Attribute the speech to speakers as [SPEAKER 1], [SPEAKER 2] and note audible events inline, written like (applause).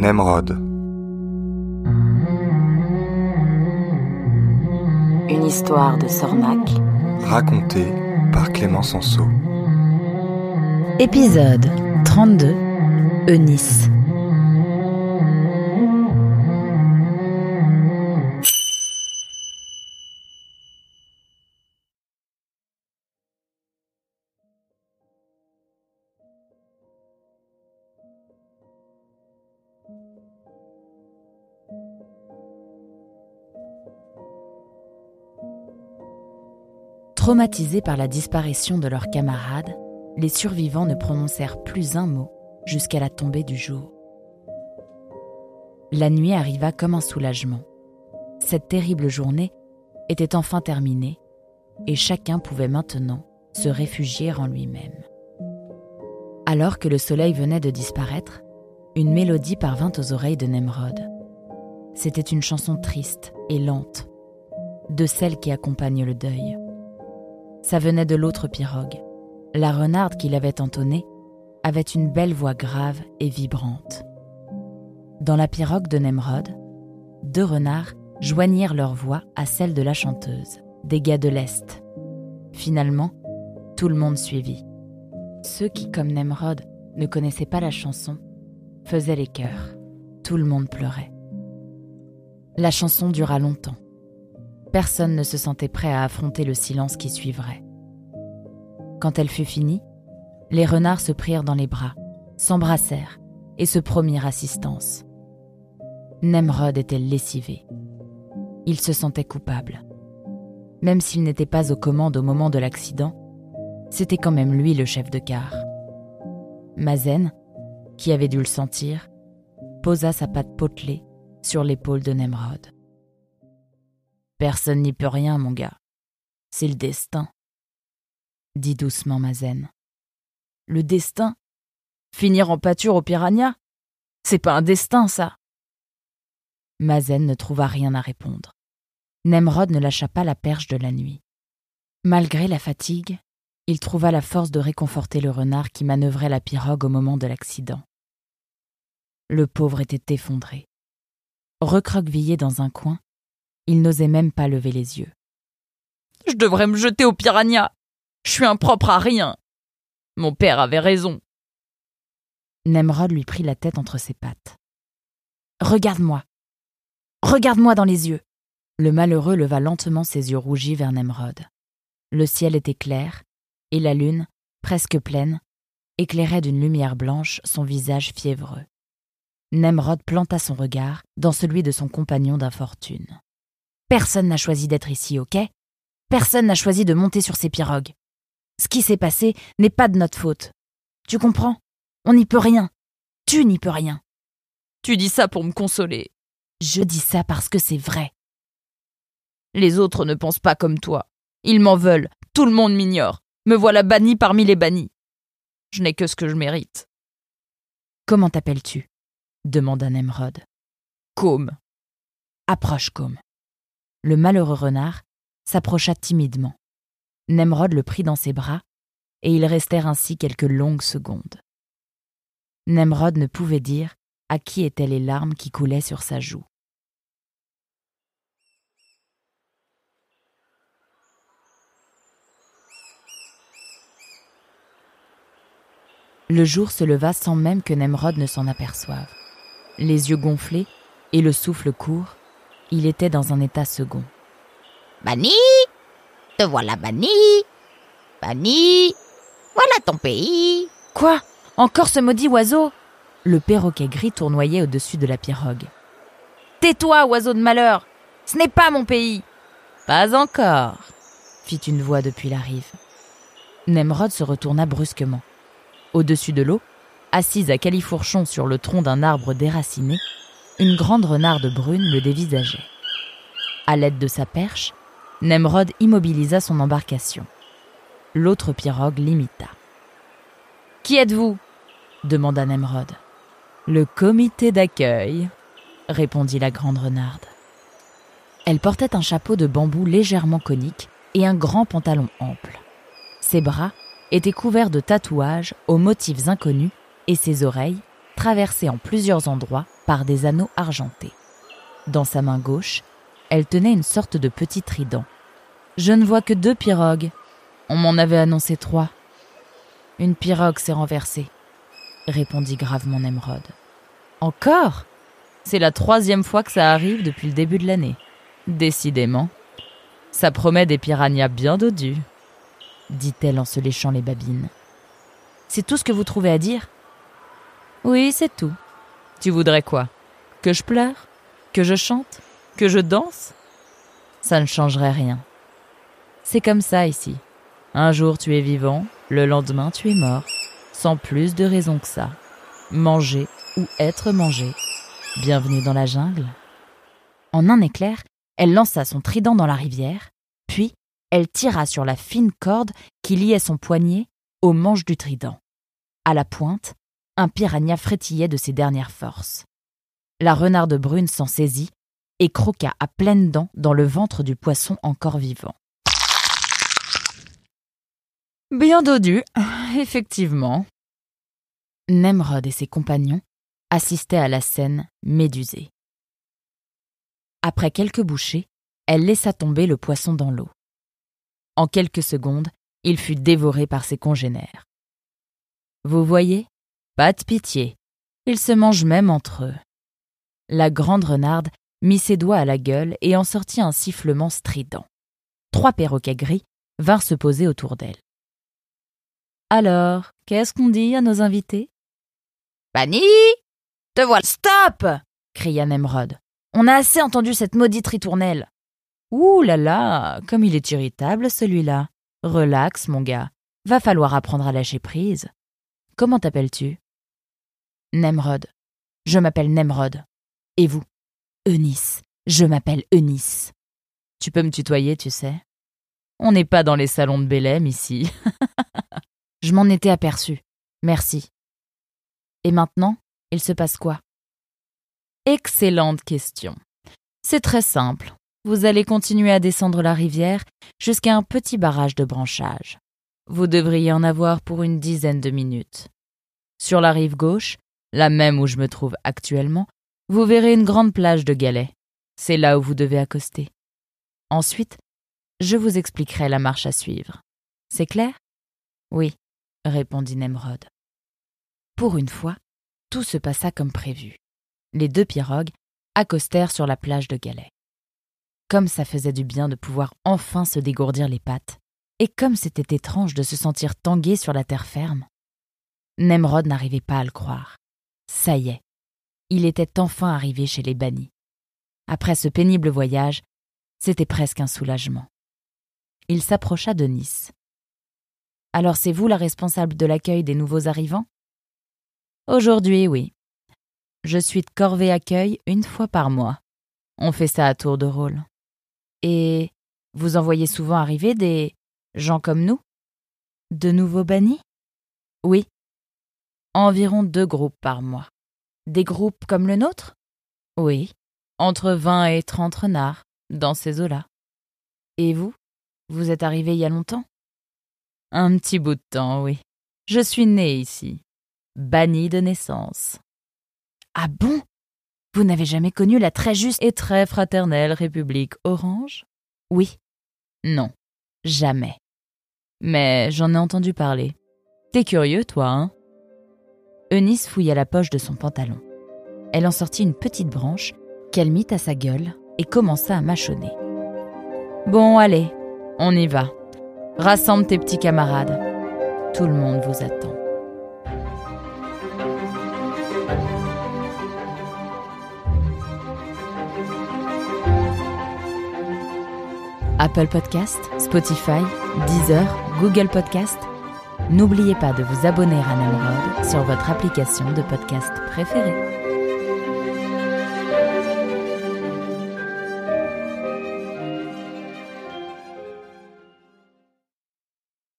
[SPEAKER 1] Nemrod.
[SPEAKER 2] Une histoire de Sornac.
[SPEAKER 1] Racontée par Clément Sanso.
[SPEAKER 2] Épisode 32. Eunice. Traumatisés par la disparition de leurs camarades, les survivants ne prononcèrent plus un mot jusqu'à la tombée du jour. La nuit arriva comme un soulagement. Cette terrible journée était enfin terminée et chacun pouvait maintenant se réfugier en lui-même. Alors que le soleil venait de disparaître, une mélodie parvint aux oreilles de Nemrod. C'était une chanson triste et lente, de celles qui accompagnent le deuil. Ça venait de l'autre pirogue. La renarde qui l'avait entonnée avait une belle voix grave et vibrante. Dans la pirogue de Nemrod, deux renards joignirent leur voix à celle de la chanteuse, des gars de l'Est. Finalement, tout le monde suivit. Ceux qui, comme Nemrod, ne connaissaient pas la chanson, faisaient les chœurs. Tout le monde pleurait. La chanson dura longtemps. Personne ne se sentait prêt à affronter le silence qui suivrait. Quand elle fut finie, les renards se prirent dans les bras, s'embrassèrent et se promirent assistance. Nemrod était lessivé. Il se sentait coupable. Même s'il n'était pas aux commandes au moment de l'accident, c'était quand même lui le chef de car. Mazen, qui avait dû le sentir, posa sa patte potelée sur l'épaule de Nemrod. Personne n'y peut rien, mon gars. C'est le destin, dit doucement Mazen. Le destin? Finir en pâture au piranha? C'est pas un destin, ça Mazen ne trouva rien à répondre. Nemrod ne lâcha pas la perche de la nuit. Malgré la fatigue, il trouva la force de réconforter le renard qui manœuvrait la pirogue au moment de l'accident. Le pauvre était effondré. Recroquevillé dans un coin, il n'osait même pas lever les yeux. Je devrais me jeter au piranha. Je suis impropre à rien. Mon père avait raison. Nemrod lui prit la tête entre ses pattes. Regarde-moi. Regarde-moi dans les yeux. Le malheureux leva lentement ses yeux rougis vers Nemrod. Le ciel était clair, et la lune, presque pleine, éclairait d'une lumière blanche son visage fiévreux. Nemrod planta son regard dans celui de son compagnon d'infortune. Personne n'a choisi d'être ici, ok? Personne n'a choisi de monter sur ces pirogues. Ce qui s'est passé n'est pas de notre faute. Tu comprends? On n'y peut rien. Tu n'y peux rien. Tu dis ça pour me consoler. Je dis ça parce que c'est vrai. Les autres ne pensent pas comme toi. Ils m'en veulent. Tout le monde m'ignore. Me voilà banni parmi les bannis. Je n'ai que ce que je mérite. Comment t'appelles-tu? demanda Nemrod. Côme. Approche, Côme. Le malheureux renard s'approcha timidement. Nemrod le prit dans ses bras, et ils restèrent ainsi quelques longues secondes. Nemrod ne pouvait dire à qui étaient les larmes qui coulaient sur sa joue. Le jour se leva sans même que Nemrod ne s'en aperçoive. Les yeux gonflés et le souffle court, il était dans un état second.
[SPEAKER 3] Banni Te voilà banni Banni Voilà ton pays
[SPEAKER 2] Quoi? Encore ce maudit oiseau? Le perroquet gris tournoyait au-dessus de la pirogue. Tais-toi, oiseau de malheur Ce n'est pas mon pays Pas encore fit une voix depuis la rive. Nemrod se retourna brusquement. Au-dessus de l'eau, assise à califourchon sur le tronc d'un arbre déraciné, une grande renarde brune le dévisageait. À l'aide de sa perche, Nemrod immobilisa son embarcation. L'autre pirogue l'imita. Qui êtes-vous? demanda Nemrod. Le comité d'accueil, répondit la grande renarde. Elle portait un chapeau de bambou légèrement conique et un grand pantalon ample. Ses bras étaient couverts de tatouages aux motifs inconnus et ses oreilles, traversée en plusieurs endroits par des anneaux argentés. Dans sa main gauche, elle tenait une sorte de petit trident. Je ne vois que deux pirogues. On m'en avait annoncé trois. Une pirogue s'est renversée, répondit gravement Nemrod. Encore? C'est la troisième fois que ça arrive depuis le début de l'année. Décidément. Ça promet des piranhas bien dodus, dit-elle en se léchant les babines. C'est tout ce que vous trouvez à dire? Oui, c'est tout. Tu voudrais quoi? Que je pleure? Que je chante? Que je danse? Ça ne changerait rien. C'est comme ça ici. Un jour tu es vivant, le lendemain tu es mort, sans plus de raison que ça. Manger ou être mangé. Bienvenue dans la jungle. En un éclair, elle lança son trident dans la rivière, puis elle tira sur la fine corde qui liait son poignet au manche du trident. À la pointe, un piranha frétillait de ses dernières forces. La renarde brune s'en saisit et croqua à pleines dents dans le ventre du poisson encore vivant. Bien dodu, (laughs) effectivement. Nemrod et ses compagnons assistaient à la scène médusés. Après quelques bouchées, elle laissa tomber le poisson dans l'eau. En quelques secondes, il fut dévoré par ses congénères. Vous voyez Pas de pitié. Ils se mangent même entre eux. La grande renarde mit ses doigts à la gueule et en sortit un sifflement strident. Trois perroquets gris vinrent se poser autour d'elle. Alors, qu'est-ce qu'on dit à nos invités?
[SPEAKER 3] Banni Te voilà
[SPEAKER 2] Stop cria Nemrod. On a assez entendu cette maudite ritournelle. Ouh là là, comme il est irritable celui-là. Relax, mon gars. Va falloir apprendre à lâcher prise. Comment t'appelles-tu? Nemrod. Je m'appelle Nemrod. Et vous? Eunice. Je m'appelle Eunice. Tu peux me tutoyer, tu sais. On n'est pas dans les salons de Bélem ici. (laughs) Je m'en étais aperçu. Merci. Et maintenant, il se passe quoi? Excellente question. C'est très simple. Vous allez continuer à descendre la rivière jusqu'à un petit barrage de branchage. Vous devriez en avoir pour une dizaine de minutes. Sur la rive gauche, la même où je me trouve actuellement, vous verrez une grande plage de galets. C'est là où vous devez accoster. Ensuite, je vous expliquerai la marche à suivre. C'est clair? Oui, répondit Nemrod. Pour une fois, tout se passa comme prévu les deux pirogues accostèrent sur la plage de Galets. Comme ça faisait du bien de pouvoir enfin se dégourdir les pattes, et comme c'était étrange de se sentir tangué sur la terre ferme. Nemrod n'arrivait pas à le croire. Ça y est, il était enfin arrivé chez les bannis. Après ce pénible voyage, c'était presque un soulagement. Il s'approcha de Nice. Alors c'est vous la responsable de l'accueil des nouveaux arrivants? Aujourd'hui, oui. Je suis de corvée accueil une fois par mois. On fait ça à tour de rôle. Et vous en voyez souvent arriver des gens comme nous? De nouveaux bannis? Oui. Environ deux groupes par mois. Des groupes comme le nôtre? Oui. Entre vingt et trente renards, dans ces eaux-là. Et vous? Vous êtes arrivé il y a longtemps? Un petit bout de temps, oui. Je suis né ici. Banni de naissance. Ah bon? Vous n'avez jamais connu la très juste et très fraternelle République Orange? Oui. Non. Jamais. Mais j'en ai entendu parler. T'es curieux, toi, hein? Eunice fouilla la poche de son pantalon. Elle en sortit une petite branche qu'elle mit à sa gueule et commença à mâchonner. Bon, allez, on y va. Rassemble tes petits camarades. Tout le monde vous attend. Apple Podcast, Spotify, Deezer, Google Podcast. N'oubliez pas de vous abonner à Nemrod sur votre application de podcast préférée.